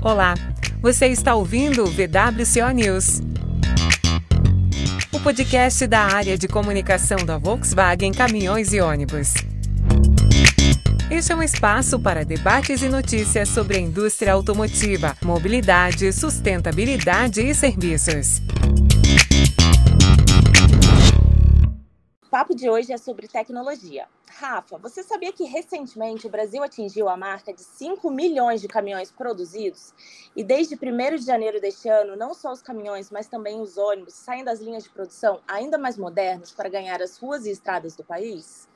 Olá, você está ouvindo o VWCO News. O podcast da área de comunicação da Volkswagen Caminhões e Ônibus. Este é um espaço para debates e notícias sobre a indústria automotiva, mobilidade, sustentabilidade e serviços. O papo de hoje é sobre tecnologia. Rafa, você sabia que recentemente o Brasil atingiu a marca de 5 milhões de caminhões produzidos? E desde 1 de janeiro deste ano, não só os caminhões, mas também os ônibus saem das linhas de produção ainda mais modernos para ganhar as ruas e estradas do país?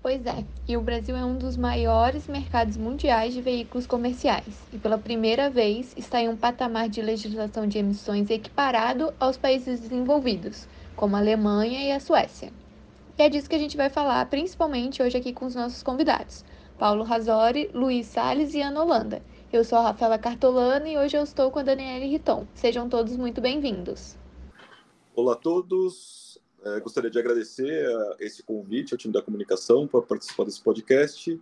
Pois é, e o Brasil é um dos maiores mercados mundiais de veículos comerciais e pela primeira vez está em um patamar de legislação de emissões equiparado aos países desenvolvidos, como a Alemanha e a Suécia. E é disso que a gente vai falar, principalmente hoje aqui com os nossos convidados, Paulo Razori, Luiz Salles e Ana Holanda. Eu sou a Rafaela Cartolana e hoje eu estou com a Daniela Riton. Sejam todos muito bem-vindos. Olá a todos, é, gostaria de agradecer a esse convite ao time da comunicação para participar desse podcast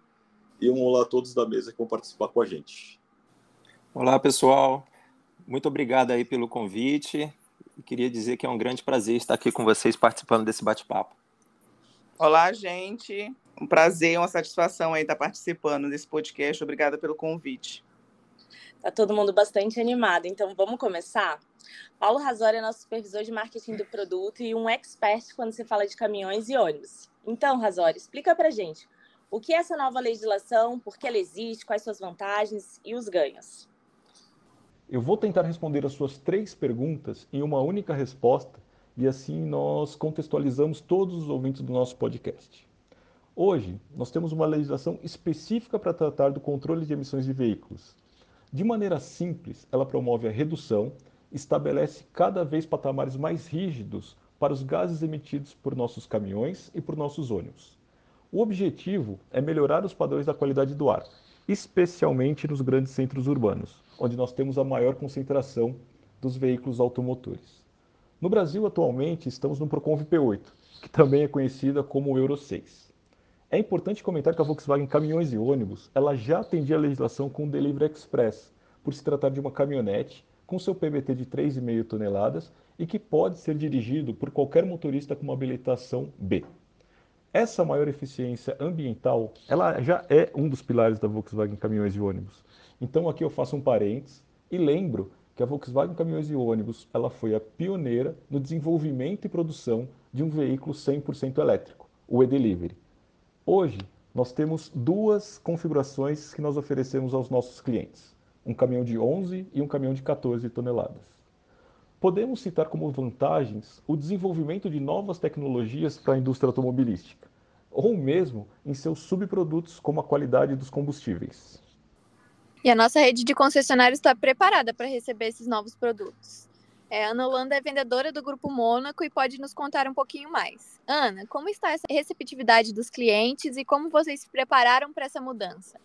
e um olá a todos da mesa que vão participar com a gente. Olá, pessoal. Muito obrigado aí pelo convite. E queria dizer que é um grande prazer estar aqui com vocês participando desse bate-papo. Olá, gente. Um prazer, uma satisfação aí estar participando desse podcast. Obrigada pelo convite. Tá todo mundo bastante animado, então vamos começar? Paulo Razori é nosso supervisor de marketing do produto e um expert quando se fala de caminhões e ônibus. Então, Razori, explica pra gente o que é essa nova legislação, por que ela existe, quais suas vantagens e os ganhos. Eu vou tentar responder as suas três perguntas em uma única resposta e assim nós contextualizamos todos os ouvintes do nosso podcast. Hoje, nós temos uma legislação específica para tratar do controle de emissões de veículos. De maneira simples, ela promove a redução, estabelece cada vez patamares mais rígidos para os gases emitidos por nossos caminhões e por nossos ônibus. O objetivo é melhorar os padrões da qualidade do ar, especialmente nos grandes centros urbanos, onde nós temos a maior concentração dos veículos automotores. No Brasil, atualmente, estamos no Proconv P8, que também é conhecida como Euro 6. É importante comentar que a Volkswagen Caminhões e Ônibus ela já atendia a legislação com o Delivery Express, por se tratar de uma caminhonete com seu PBT de 3,5 toneladas e que pode ser dirigido por qualquer motorista com uma habilitação B. Essa maior eficiência ambiental, ela já é um dos pilares da Volkswagen Caminhões e Ônibus. Então aqui eu faço um parênteses e lembro que a Volkswagen Caminhões e Ônibus, ela foi a pioneira no desenvolvimento e produção de um veículo 100% elétrico, o e-Delivery. Hoje, nós temos duas configurações que nós oferecemos aos nossos clientes: um caminhão de 11 e um caminhão de 14 toneladas. Podemos citar como vantagens o desenvolvimento de novas tecnologias para a indústria automobilística, ou mesmo em seus subprodutos, como a qualidade dos combustíveis. E a nossa rede de concessionários está preparada para receber esses novos produtos. É, Ana Holanda é vendedora do Grupo Mônaco e pode nos contar um pouquinho mais. Ana, como está essa receptividade dos clientes e como vocês se prepararam para essa mudança?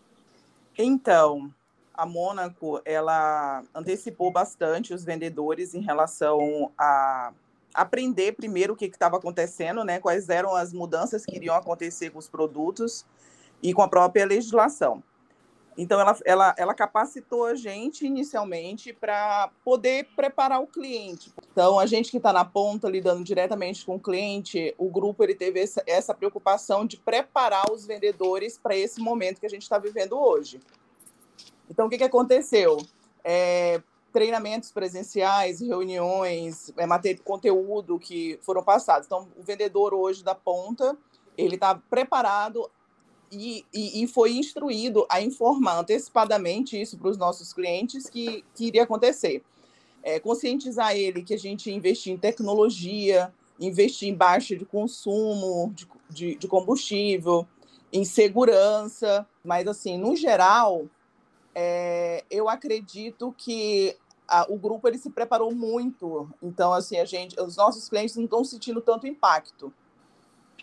Então, a Mônaco, ela antecipou bastante os vendedores em relação a aprender primeiro o que estava acontecendo, né? Quais eram as mudanças que iriam acontecer com os produtos e com a própria legislação. Então, ela, ela, ela capacitou a gente inicialmente para poder preparar o cliente. Então, a gente que está na ponta, lidando diretamente com o cliente, o grupo ele teve essa, essa preocupação de preparar os vendedores para esse momento que a gente está vivendo hoje. Então, o que, que aconteceu? É, treinamentos presenciais, reuniões, é, material, conteúdo que foram passados. Então, o vendedor hoje da ponta, ele está preparado e, e, e, foi instruído a informar antecipadamente isso para os nossos clientes que, que iria acontecer. É, conscientizar ele que a gente investir em tecnologia, investir em baixa de consumo de, de, de combustível, em segurança, mas assim, no geral, é, eu acredito que a, o grupo ele se preparou muito. Então, assim, a gente, os nossos clientes não estão sentindo tanto impacto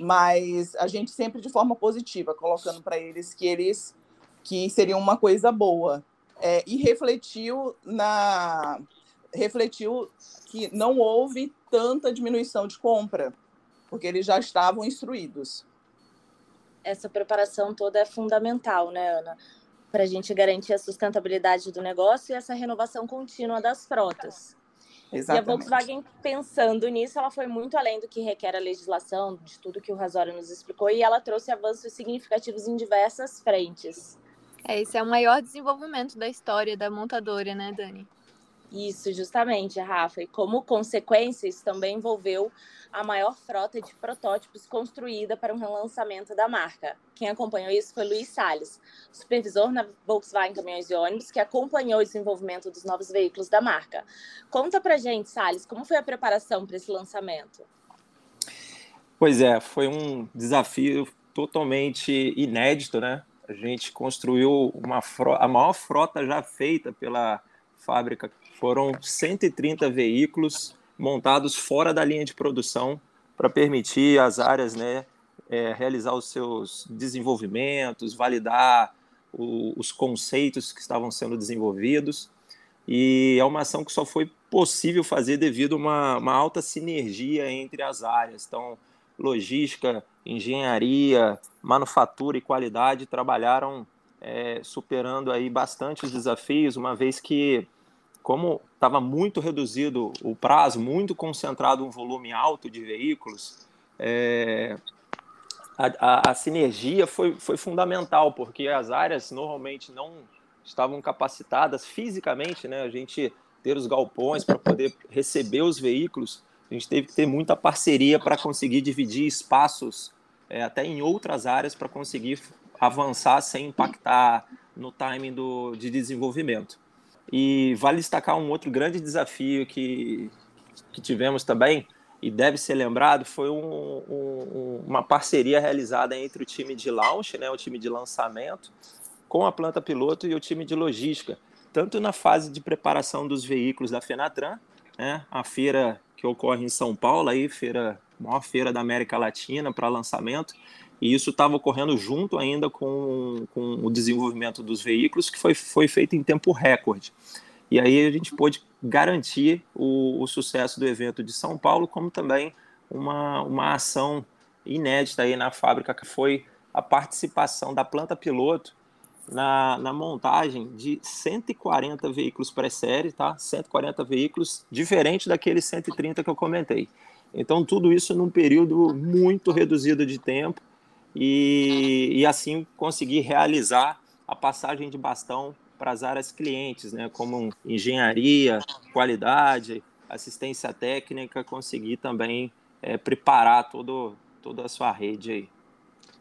mas a gente sempre de forma positiva, colocando para eles que eles que seriam uma coisa boa. É, e refletiu na refletiu que não houve tanta diminuição de compra, porque eles já estavam instruídos. Essa preparação toda é fundamental, né, Ana? Para a gente garantir a sustentabilidade do negócio e essa renovação contínua das frotas. Exatamente. E a Volkswagen, pensando nisso, ela foi muito além do que requer a legislação, de tudo que o Razório nos explicou, e ela trouxe avanços significativos em diversas frentes. É, esse é o maior desenvolvimento da história da montadora, né, Dani? Isso, justamente, Rafa. E como consequência, isso também envolveu a maior frota de protótipos construída para um relançamento da marca. Quem acompanhou isso foi Luiz Salles, supervisor na Volkswagen Caminhões e Ônibus, que acompanhou o desenvolvimento dos novos veículos da marca. Conta pra gente, Salles, como foi a preparação para esse lançamento? Pois é, foi um desafio totalmente inédito, né? A gente construiu uma frota, a maior frota já feita pela fábrica foram 130 veículos montados fora da linha de produção para permitir às áreas né, é, realizar os seus desenvolvimentos, validar o, os conceitos que estavam sendo desenvolvidos. E é uma ação que só foi possível fazer devido a uma, uma alta sinergia entre as áreas. Então, logística, engenharia, manufatura e qualidade trabalharam é, superando aí bastante os desafios, uma vez que como estava muito reduzido o prazo, muito concentrado um volume alto de veículos, é, a, a, a, sinergia foi, foi fundamental, porque as áreas normalmente não estavam capacitadas fisicamente, né? A gente ter os galpões para poder receber os veículos, a gente teve que ter muita parceria para conseguir dividir espaços é, até em outras áreas para conseguir avançar sem impactar no timing do, de desenvolvimento. E vale destacar um outro grande desafio que, que tivemos também, e deve ser lembrado, foi um, um, uma parceria realizada entre o time de launch, né, o time de lançamento, com a planta piloto e o time de logística, tanto na fase de preparação dos veículos da Fenatran, né, a feira que ocorre em São Paulo, aí, feira, maior feira da América Latina para lançamento, e isso estava ocorrendo junto ainda com, com o desenvolvimento dos veículos, que foi, foi feito em tempo recorde. E aí a gente pôde garantir o, o sucesso do evento de São Paulo, como também uma, uma ação inédita aí na fábrica, que foi a participação da planta piloto na, na montagem de 140 veículos pré-série, tá? 140 veículos, diferente daqueles 130 que eu comentei. Então, tudo isso num período muito reduzido de tempo, e, e assim conseguir realizar a passagem de bastão para as áreas clientes, né, como engenharia, qualidade, assistência técnica, conseguir também é, preparar todo, toda a sua rede aí.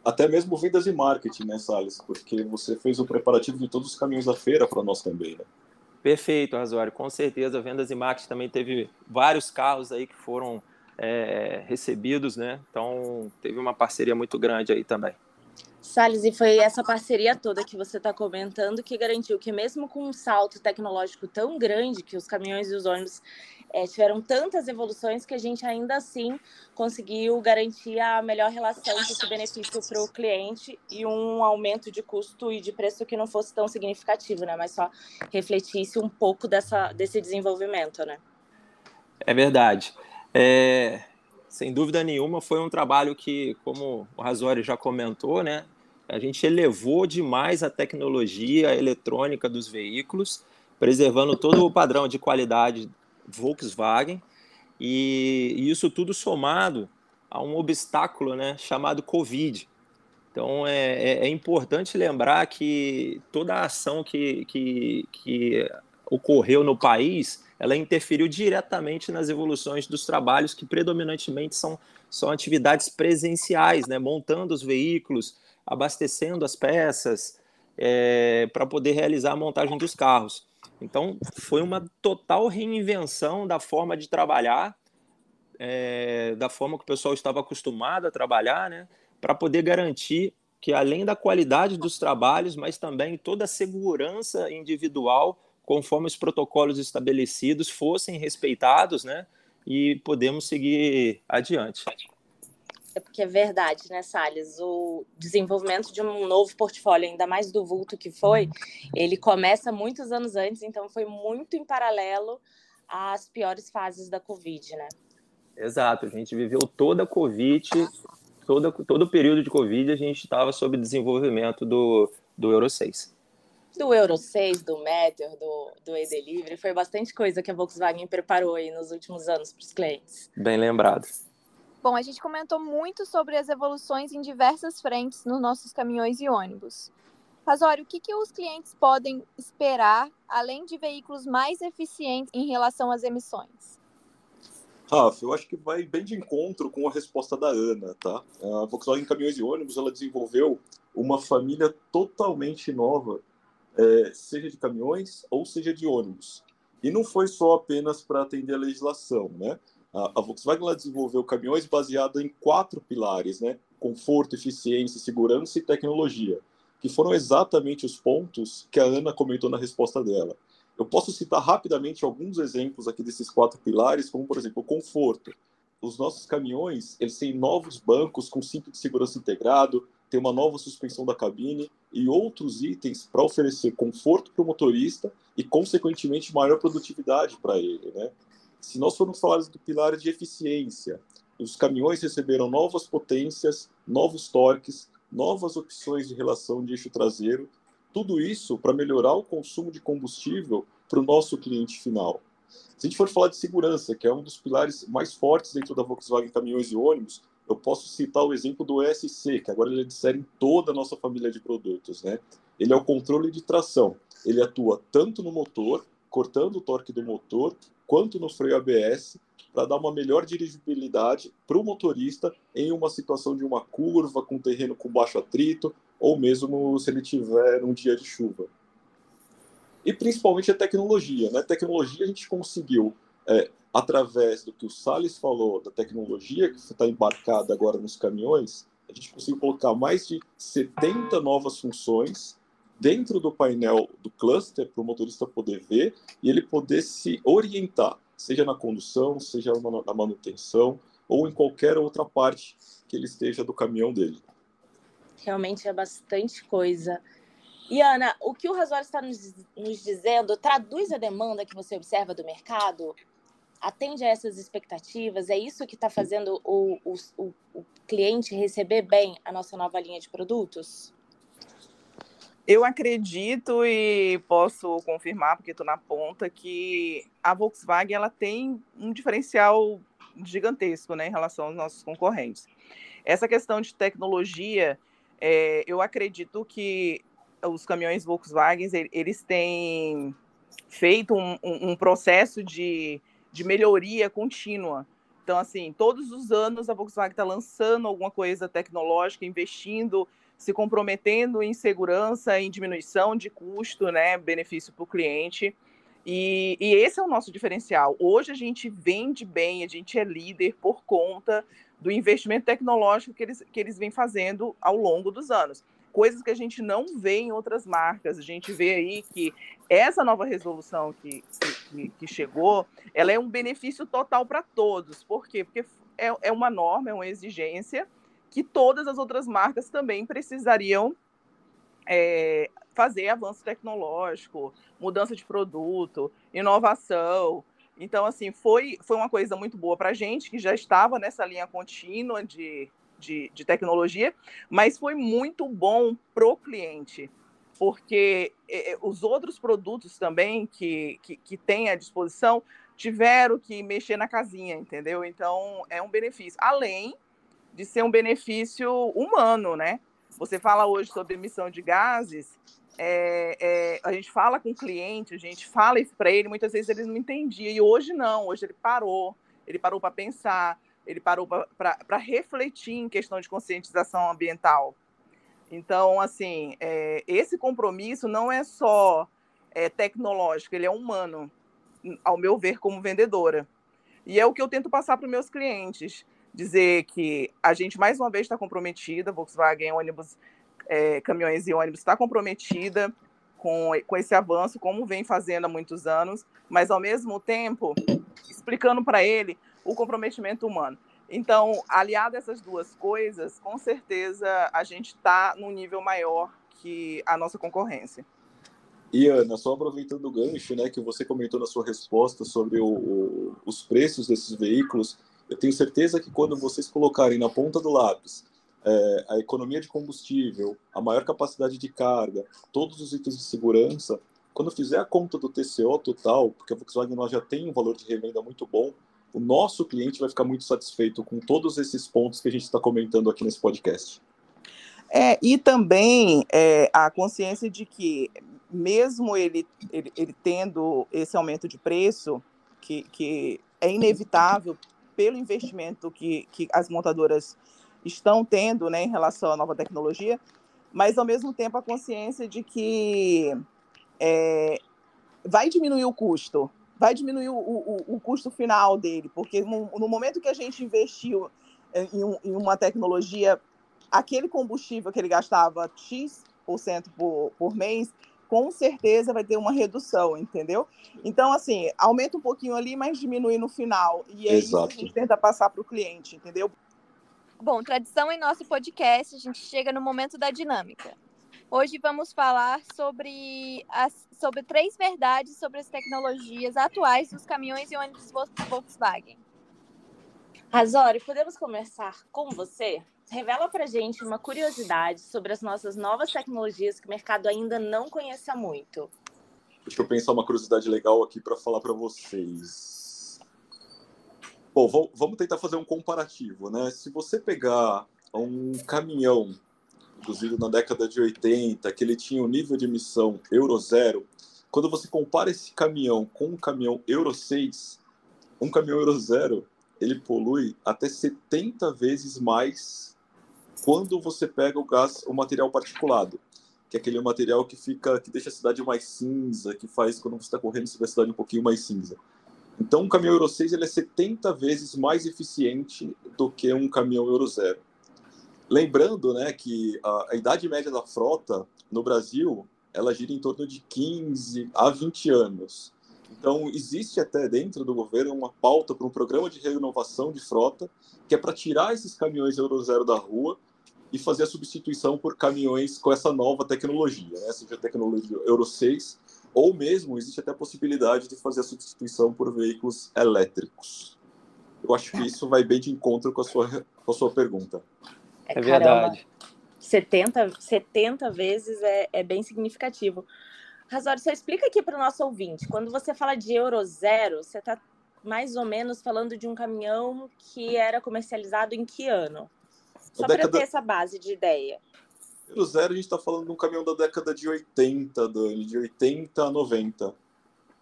Até mesmo vendas e marketing, né, Salles? Porque você fez o preparativo de todos os caminhos da feira para nós também, né? Perfeito, Razório. Com certeza, vendas e marketing também teve vários carros aí que foram é, recebidos, né? Então teve uma parceria muito grande aí também. Salles, e foi essa parceria toda que você está comentando que garantiu que, mesmo com um salto tecnológico tão grande, que os caminhões e os ônibus é, tiveram tantas evoluções, que a gente ainda assim conseguiu garantir a melhor relação de benefício para o cliente e um aumento de custo e de preço que não fosse tão significativo, né? Mas só refletisse um pouco dessa, desse desenvolvimento, né? É verdade. É, sem dúvida nenhuma, foi um trabalho que, como o Razori já comentou, né, a gente elevou demais a tecnologia eletrônica dos veículos, preservando todo o padrão de qualidade Volkswagen, e, e isso tudo somado a um obstáculo né, chamado Covid. Então é, é, é, importante lembrar que toda a ação que, que, que ocorreu no país ela interferiu diretamente nas evoluções dos trabalhos que predominantemente são, são atividades presenciais, né? montando os veículos, abastecendo as peças é, para poder realizar a montagem dos carros. Então, foi uma total reinvenção da forma de trabalhar, é, da forma que o pessoal estava acostumado a trabalhar, né? para poder garantir que, além da qualidade dos trabalhos, mas também toda a segurança individual conforme os protocolos estabelecidos fossem respeitados, né? E podemos seguir adiante. É porque é verdade, né, Salles? O desenvolvimento de um novo portfólio, ainda mais do vulto que foi, ele começa muitos anos antes, então foi muito em paralelo às piores fases da Covid, né? Exato, a gente viveu toda a Covid, todo, todo o período de Covid, a gente estava sob desenvolvimento do, do Euro 6. Do Euro 6, do Meteor, do, do E-Delivery. Foi bastante coisa que a Volkswagen preparou aí nos últimos anos para os clientes. Bem lembrado. Bom, a gente comentou muito sobre as evoluções em diversas frentes nos nossos caminhões e ônibus. Razório, o que, que os clientes podem esperar, além de veículos mais eficientes em relação às emissões? Rafa, eu acho que vai bem de encontro com a resposta da Ana, tá? A Volkswagen Caminhões e Ônibus, ela desenvolveu uma família totalmente nova, é, seja de caminhões ou seja de ônibus. E não foi só apenas para atender a legislação, né? A, a Volkswagen ela desenvolveu caminhões baseados em quatro pilares, né? Conforto, eficiência, segurança e tecnologia, que foram exatamente os pontos que a Ana comentou na resposta dela. Eu posso citar rapidamente alguns exemplos aqui desses quatro pilares, como por exemplo o conforto. Os nossos caminhões eles têm novos bancos com cinto de segurança integrado, tem uma nova suspensão da cabine e outros itens para oferecer conforto para o motorista e consequentemente maior produtividade para ele, né? Se nós formos falar do pilar de eficiência, os caminhões receberam novas potências, novos torques, novas opções de relação de eixo traseiro, tudo isso para melhorar o consumo de combustível para o nosso cliente final. Se a gente for falar de segurança, que é um dos pilares mais fortes dentro da Volkswagen Caminhões e Ônibus, eu posso citar o exemplo do ESC, que agora ele é de série em toda a nossa família de produtos. Né? Ele é o controle de tração. Ele atua tanto no motor, cortando o torque do motor, quanto no freio ABS, para dar uma melhor dirigibilidade para o motorista em uma situação de uma curva, com terreno com baixo atrito, ou mesmo se ele tiver um dia de chuva. E principalmente a tecnologia. Né? Tecnologia a gente conseguiu, é, através do que o Salles falou, da tecnologia que está embarcada agora nos caminhões, a gente conseguiu colocar mais de 70 novas funções dentro do painel do cluster para o motorista poder ver e ele poder se orientar, seja na condução, seja na manutenção ou em qualquer outra parte que ele esteja do caminhão dele. Realmente é bastante coisa. E Ana, o que o Rasório está nos dizendo traduz a demanda que você observa do mercado? Atende a essas expectativas? É isso que está fazendo o, o, o cliente receber bem a nossa nova linha de produtos? Eu acredito e posso confirmar, porque estou na ponta, que a Volkswagen ela tem um diferencial gigantesco né, em relação aos nossos concorrentes. Essa questão de tecnologia, é, eu acredito que os caminhões Volkswagen eles têm feito um, um, um processo de, de melhoria contínua. Então, assim, todos os anos a Volkswagen está lançando alguma coisa tecnológica, investindo se comprometendo em segurança, em diminuição de custo, né, benefício para o cliente. E, e, esse é o nosso diferencial. Hoje a gente vende bem, a gente é líder por conta do investimento tecnológico que eles, que eles vêm fazendo ao longo dos anos. Coisas que a gente não vê em outras marcas. A gente vê aí que essa nova resolução que, que, que chegou, ela é um benefício total para todos. Por quê? Porque é, é uma norma, é uma exigência que todas as outras marcas também precisariam é, fazer avanço tecnológico, mudança de produto, inovação. Então, assim, foi, foi uma coisa muito boa para a gente, que já estava nessa linha contínua de, de, de tecnologia, mas foi muito bom para o cliente, porque é, os outros produtos também que, que, que tem à disposição tiveram que mexer na casinha, entendeu? Então, é um benefício. Além de ser um benefício humano, né? Você fala hoje sobre emissão de gases, é, é, a gente fala com o cliente, a gente fala isso para ele, muitas vezes ele não entendia, e hoje não, hoje ele parou, ele parou para pensar, ele parou para refletir em questão de conscientização ambiental. Então, assim, é, esse compromisso não é só é, tecnológico, ele é humano, ao meu ver, como vendedora. E é o que eu tento passar para os meus clientes dizer que a gente mais uma vez está comprometida, Volkswagen ônibus, é, caminhões e ônibus está comprometida com, com esse avanço, como vem fazendo há muitos anos, mas ao mesmo tempo explicando para ele o comprometimento humano. Então, aliado a essas duas coisas, com certeza a gente está num nível maior que a nossa concorrência. E Ana, só aproveitando o gancho, né, que você comentou na sua resposta sobre o, o, os preços desses veículos, eu tenho certeza que quando vocês colocarem na ponta do lápis é, a economia de combustível, a maior capacidade de carga, todos os itens de segurança, quando fizer a conta do TCO total, porque a Volkswagen já tem um valor de revenda muito bom, o nosso cliente vai ficar muito satisfeito com todos esses pontos que a gente está comentando aqui nesse podcast. É, e também é, a consciência de que, mesmo ele, ele, ele, tendo esse aumento de preço, que, que é inevitável pelo investimento que, que as montadoras estão tendo né, em relação à nova tecnologia, mas, ao mesmo tempo, a consciência de que é, vai diminuir o custo, vai diminuir o, o, o custo final dele, porque no, no, momento que a gente investiu em, um, em, uma tecnologia, aquele combustível que ele gastava X% por, por mês, com certeza vai ter uma redução, entendeu? Então, assim, aumenta um pouquinho ali, mas diminui no final. E é Exato. isso que a gente tenta passar para o cliente, entendeu? Bom, tradição em nosso podcast, a gente chega no momento da dinâmica. Hoje vamos falar sobre, as, sobre três verdades sobre as tecnologias atuais dos caminhões e ônibus Volkswagen. Razori, podemos começar com você? Revela para gente uma curiosidade sobre as nossas novas tecnologias que o mercado ainda não conheça muito. Deixa eu pensar uma curiosidade legal aqui para falar para vocês. Bom, vamos tentar fazer um comparativo, né? Se você pegar um caminhão produzido na década de 80, que ele tinha um nível de emissão Euro 0, quando você compara esse caminhão com um caminhão Euro 6, um caminhão Euro 0, ele polui até 70 vezes mais quando você pega o gás, o material particulado, que é aquele material que fica, que deixa a cidade mais cinza, que faz quando você está correndo vê a cidade um pouquinho mais cinza. Então, um caminhão Euro 6 ele é 70 vezes mais eficiente do que um caminhão Euro 0. Lembrando né, que a, a, idade média da frota no Brasil ela gira em torno de 15 a 20 anos. Então, existe até dentro do governo uma pauta para um programa de renovação de frota, que é para tirar esses caminhões Euro Zero da rua e fazer a substituição por caminhões com essa nova tecnologia, né? seja a tecnologia Euro 6, ou mesmo existe até a possibilidade de fazer a substituição por veículos elétricos. Eu acho que isso vai bem de encontro com a sua, com a sua pergunta. É, é verdade. 70, 70 vezes é, é bem significativo. Razori, você explica aqui para o nosso ouvinte. Quando você fala de Euro Zero, você está mais ou menos falando de um caminhão que era comercializado em que ano? Só década... para ter essa base de ideia. Euro Zero, a gente está falando de um caminhão da década de 80, Dani, de 80 a 90.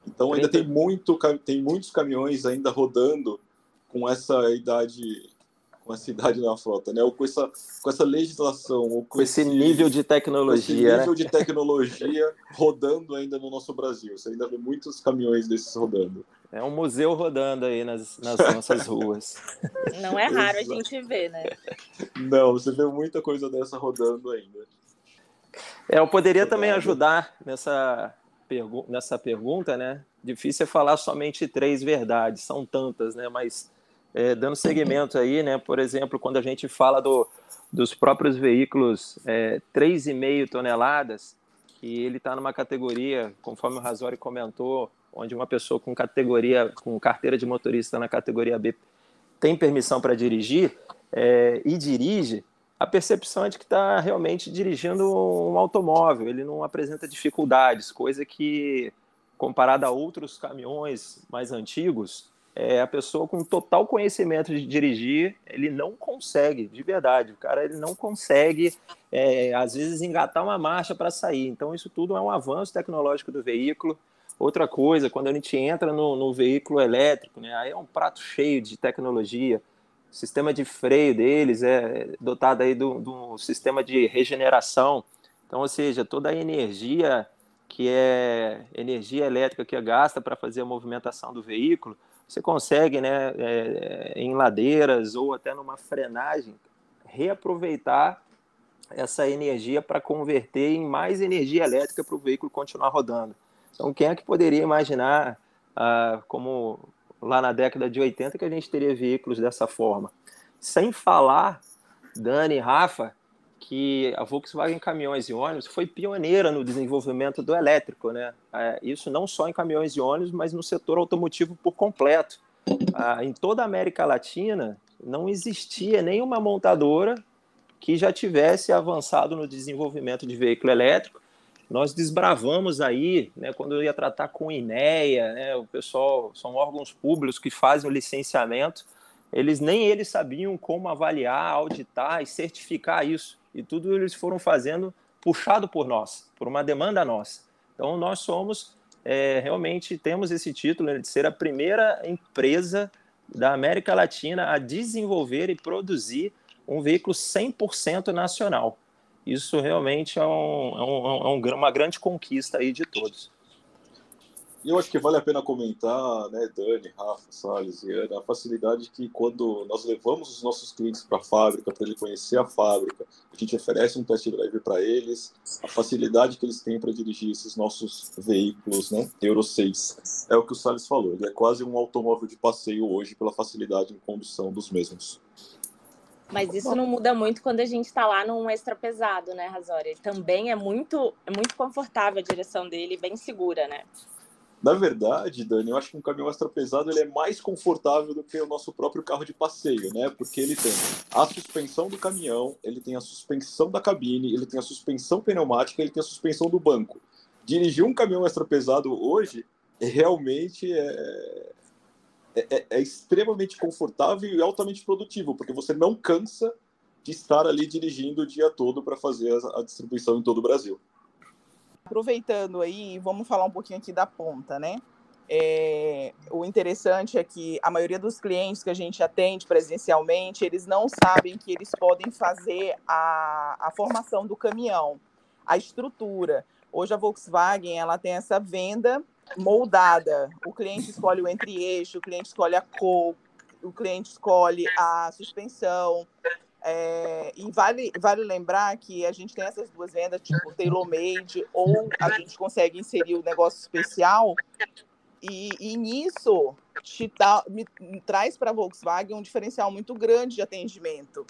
Então ainda tem, muito, tem muitos caminhões ainda rodando com essa idade com essa idade na frota, né? Ou com essa, com essa legislação, ou com, com esse, esse, nível de tecnologia, esse nível né? de tecnologia rodando ainda no nosso Brasil. Você ainda vê muitos caminhões desses rodando. É um museu rodando aí nas, nas nossas ruas. Não é raro a gente ver, né? Não, você vê muita coisa dessa rodando ainda. É, eu poderia também ajudar nessa, pergu nessa pergunta, né? Difícil é falar somente três verdades, são tantas, né? Mas é, dando seguimento aí, né? Por exemplo, quando a gente fala do, dos próprios veículos é, 3,5 toneladas, que ele está numa categoria, conforme o Razori comentou, onde uma pessoa com categoria, com carteira de motorista na categoria B tem permissão para dirigir é, e dirige, a percepção é de que está realmente dirigindo um automóvel, ele não apresenta dificuldades, coisa que, comparada a outros caminhões mais antigos, é, a pessoa com total conhecimento de dirigir, ele não consegue, de verdade, o cara ele não consegue, é, às vezes, engatar uma marcha para sair. Então, isso tudo é um avanço tecnológico do veículo. Outra coisa, quando a gente entra no, no veículo elétrico, né, aí é um prato cheio de tecnologia. O sistema de freio deles é dotado aí do, do sistema de regeneração. Então, ou seja, toda a energia que é energia elétrica que é gasta para fazer a movimentação do veículo, você consegue, né, é, em ladeiras ou até numa frenagem, reaproveitar essa energia para converter em mais energia elétrica para o veículo continuar rodando. Então, quem é que poderia imaginar, ah, como lá na década de 80, que a gente teria veículos dessa forma? Sem falar, Dani e Rafa, que a Volkswagen Caminhões e Ônibus foi pioneira no desenvolvimento do elétrico, né? É, isso não só em caminhões e ônibus, mas no setor automotivo por completo. Ah, em toda a América Latina não existia nenhuma montadora que já tivesse avançado no desenvolvimento de veículo elétrico. Nós desbravamos aí, né, quando eu ia tratar com o INEA, né, o pessoal, são órgãos públicos que fazem o licenciamento, eles nem eles sabiam como avaliar, auditar e certificar isso. E tudo eles foram fazendo puxado por nós, por uma demanda nossa. Então nós somos é, realmente temos esse título né, de ser a primeira empresa da América Latina a desenvolver e produzir um veículo 100% nacional. Isso realmente é, um, é, um, é uma grande conquista aí de todos. E eu acho que vale a pena comentar, né, Dani, Rafa, Salles e Ana, a facilidade que quando nós levamos os nossos clientes para a fábrica, para ele conhecer a fábrica, a gente oferece um test drive para eles, a facilidade que eles têm para dirigir esses nossos veículos, né, Euro 6. É o que o Salles falou, ele é quase um automóvel de passeio hoje pela facilidade em condução dos mesmos. Mas isso não muda muito quando a gente está lá num extra pesado, né, Razori? Também é muito, é muito confortável a direção dele, bem segura, né? Na verdade, Dani, eu acho que um caminhão extra pesado ele é mais confortável do que o nosso próprio carro de passeio, né? Porque ele tem a suspensão do caminhão, ele tem a suspensão da cabine, ele tem a suspensão pneumática, ele tem a suspensão do banco. Dirigir um caminhão extra pesado hoje realmente é, é, é, é extremamente confortável e altamente produtivo, porque você não cansa de estar ali dirigindo o dia todo para fazer a, a distribuição em todo o Brasil aproveitando aí, vamos falar um pouquinho aqui da ponta, né? É, o interessante é que a maioria dos clientes que a gente atende presencialmente, eles não sabem que eles podem fazer a, a formação do caminhão, a estrutura. Hoje a Volkswagen ela tem essa venda moldada. O cliente escolhe o entre-eixo, o cliente escolhe a cor, o cliente escolhe a suspensão, é, e vale, vale lembrar que a gente tem essas duas vendas, tipo tailor-made, ou a gente consegue inserir o negócio especial, e, e nisso te me, me traz para a Volkswagen um diferencial muito grande de atendimento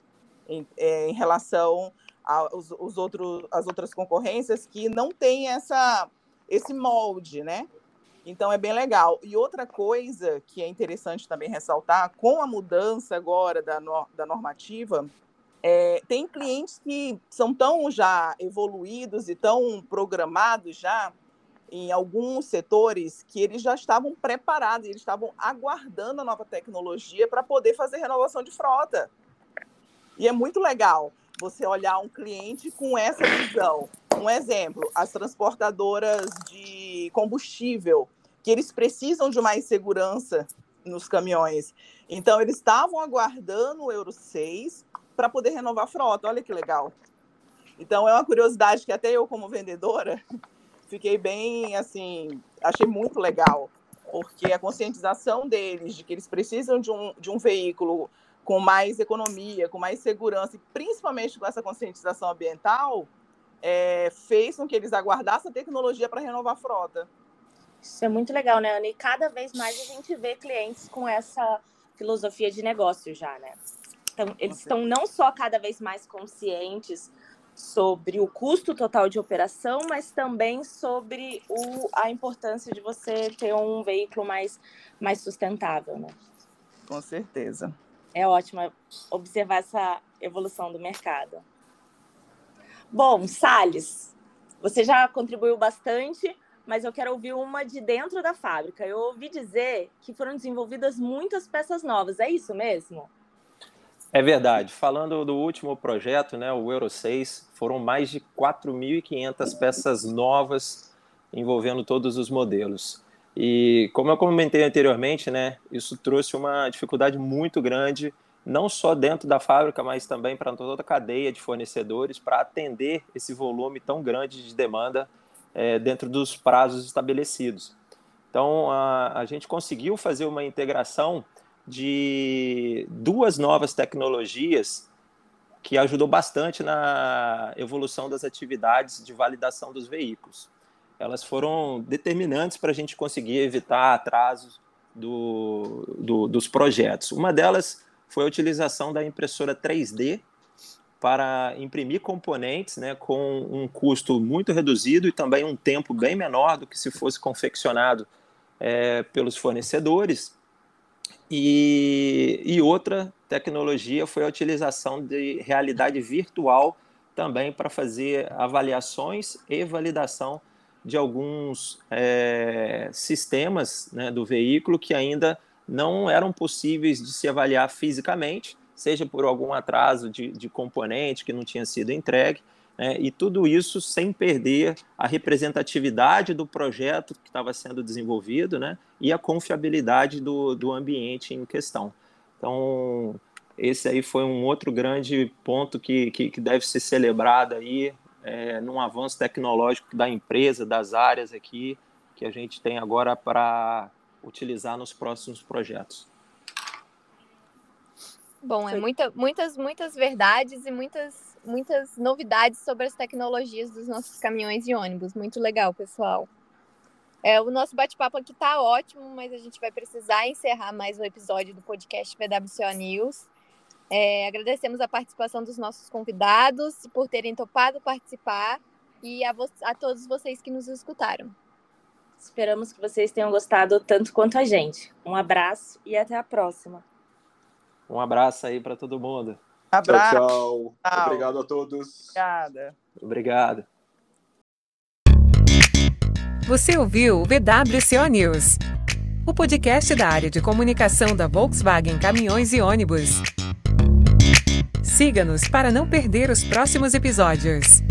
em, é, em relação aos, os outros, as outras concorrências que não tem essa, esse molde, né? Então é bem legal. E outra coisa que é interessante também ressaltar, com a mudança agora da, no, da normativa, é, tem clientes que são tão já evoluídos e tão programados já em alguns setores que eles já estavam preparados, eles estavam aguardando a nova tecnologia para poder fazer renovação de frota. E é muito legal você olhar um cliente com essa visão. Um exemplo, as transportadoras de combustível que eles precisam de mais segurança nos caminhões. Então, eles estavam aguardando o Euro 6 para poder renovar a frota. Olha que legal. Então, é uma curiosidade que até eu, como vendedora, fiquei bem, assim, achei muito legal, porque a conscientização deles de que eles precisam de um, de um veículo com mais economia, com mais segurança, e principalmente com essa conscientização ambiental, é, fez com que eles aguardassem a tecnologia para renovar a frota. Isso é muito legal, né, Ana? E cada vez mais a gente vê clientes com essa filosofia de negócio já, né? Então, eles estão não só cada vez mais conscientes sobre o custo total de operação, mas também sobre o, a importância de você ter um veículo mais, mais sustentável, né? Com certeza. É ótimo observar essa evolução do mercado. Bom, Salles, você já contribuiu bastante mas eu quero ouvir uma de dentro da fábrica. Eu ouvi dizer que foram desenvolvidas muitas peças novas, é isso mesmo? É verdade. Falando do último projeto, né, o Euro 6, foram mais de 4.500 peças novas envolvendo todos os modelos. E como eu comentei anteriormente, né, isso trouxe uma dificuldade muito grande, não só dentro da fábrica, mas também para toda a cadeia de fornecedores, para atender esse volume tão grande de demanda é, dentro dos prazos estabelecidos. Então, a, a gente conseguiu fazer uma integração de duas novas tecnologias que ajudou bastante na evolução das atividades de validação dos veículos. Elas foram determinantes para a gente conseguir evitar atrasos do, do, dos projetos. Uma delas foi a utilização da impressora 3D para imprimir componentes né, com um custo muito reduzido e também um tempo bem menor do que se fosse confeccionado é, pelos fornecedores. E, e outra tecnologia foi a utilização de realidade virtual também para fazer avaliações e validação de alguns é, sistemas né, do veículo que ainda não eram possíveis de se avaliar fisicamente, seja por algum atraso de, de componente que não tinha sido entregue, né, e tudo isso sem perder a representatividade do projeto que estava sendo desenvolvido né, e a confiabilidade do, do ambiente em questão. Então, esse aí foi um outro grande ponto que, que, que deve ser celebrado aí é, num avanço tecnológico da empresa, das áreas aqui, que a gente tem agora para utilizar nos próximos projetos. Bom, é muita, muitas, muitas verdades e muitas, muitas novidades sobre as tecnologias dos nossos caminhões e ônibus. Muito legal, pessoal. É, o nosso bate-papo aqui está ótimo, mas a gente vai precisar encerrar mais um episódio do podcast PWCO News. É, agradecemos a participação dos nossos convidados por terem topado participar e a, a todos vocês que nos escutaram. Esperamos que vocês tenham gostado tanto quanto a gente. Um abraço e até a próxima. Um abraço aí para todo mundo. Abraço. Tchau, tchau, tchau. Obrigado a todos. Obrigada. Obrigado. Você ouviu o VWCO News, o podcast da área de comunicação da Volkswagen Caminhões e Ônibus. Siga-nos para não perder os próximos episódios.